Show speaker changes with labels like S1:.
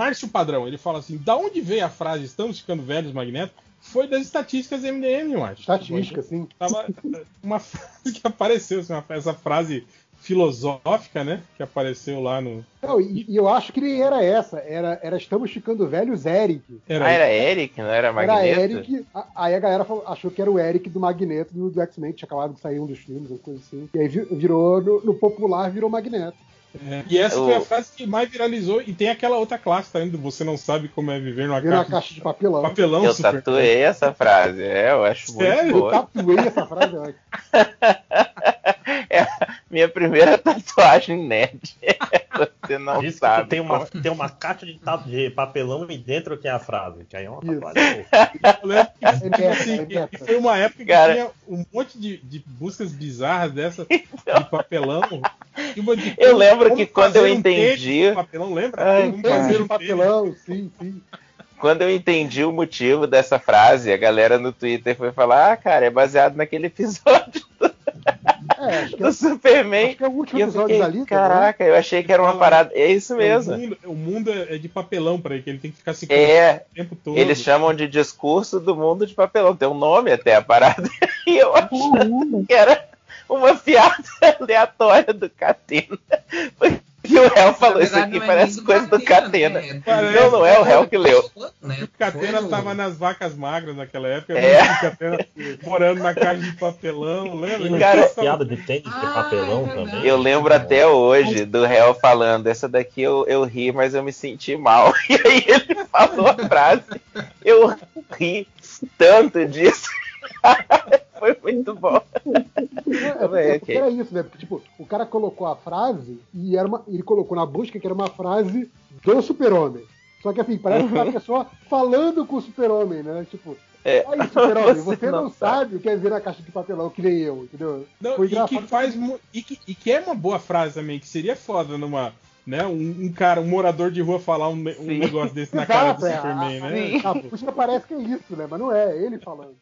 S1: Márcio Padrão, ele fala assim: da onde veio a frase estamos ficando velhos, Magneto? Foi das estatísticas MDM, eu acho.
S2: Estatística, sim.
S1: Tava uma frase que apareceu, assim, uma- essa frase filosófica, né? Que apareceu lá no.
S2: Não, e, e eu acho que nem era essa. Era, era Estamos Ficando Velhos Eric.
S1: Era,
S3: Ah, era Eric, não era Magneto?
S2: Era Eric. a- Aí a galera falou- achou que era o Eric do Magneto do, do X-Men, que tinha acabado de sair um dos filmes, uma coisa assim. E aí vi- virou, no, no popular, virou Magneto.
S1: É, E essa foi a frase que mais viralizou. E tem aquela outra classe também do Você não sabe como é viver numa caixa,
S2: caixa de papelão.
S1: de papelão
S3: Eu
S1: super.
S3: tatuei essa frase, é, eu acho
S1: Sério?
S3: muito
S2: Eu
S3: boa.
S2: tatuei essa frase.
S3: minha primeira tatuagem nerd. Você não
S4: Diz que
S3: sabe.
S4: tem uma, tem uma caixa de, de papelão e dentro que é a frase. Que aí é uma tatuagem.
S1: Eu lembro que, tipo
S2: meta,
S1: assim, foi uma época que
S3: Cara.
S1: tinha um monte de, de buscas bizarras dessa de papelão. Uma de
S3: Eu lembro que quando eu
S1: um
S3: entendi-
S1: papelão, lembra?
S3: Ai,
S1: Como fazer um
S2: papelão, sim, sim.
S3: Quando eu entendi o motivo dessa frase, a galera no Twitter foi falar: Ah, cara, é baseado naquele episódio
S2: É, acho que,
S3: do Superman.
S2: acho que é o último
S3: E
S2: episódio
S3: fiquei,
S2: da Lita. né?
S3: caraca, eu achei que era uma parada. É isso
S1: O
S3: mesmo.
S1: mundo, o mundo é de papelão pra ele, que ele tem que ficar se
S3: É,
S1: o tempo todo.
S3: eles chamam de discurso do mundo de papelão. Tem um nome até a parada. E eu achando que era uma piada aleatória do Catena. E o réu falou: Isso aqui parece coisa do Catena.
S5: né?
S1: Parece.
S3: Não, não é o réu que leu.
S5: Né?
S1: O Catena tava nas vacas magras naquela época.
S3: É.
S1: O Catena morando na caixa de papelão, lembra?
S3: Cara,
S4: piada de tênis de
S5: Ah,
S4: papelão
S5: é verdade.
S4: também.
S3: Eu lembro até hoje do réu falando, essa daqui eu, eu ri, mas eu me senti mal. E aí ele falou a frase, eu ri tanto disso. Foi muito bom.
S2: É,
S3: Bem,
S2: porque
S3: ok.
S2: era isso, né? Porque, tipo, o cara colocou a frase e era uma, ele colocou na busca que era uma frase do super-homem. Só que, assim, parece que é uma pessoa falando com o super-homem, né? Tipo,
S3: É,
S2: olha super-homem,
S3: você
S2: você,
S3: não
S2: não sabe o que é vir na caixa de papelão, que nem eu, entendeu?
S1: Não,
S2: Foi
S1: e que faz e que, e que é uma boa frase também, que seria foda numa. Né, um, um cara, um morador de rua falar um, um
S3: Sim.
S1: negócio desse na cara do
S2: é,
S1: Superman,
S2: a,
S1: né?
S2: a, a busca parece que é isso, né? Mas não é, é ele falando.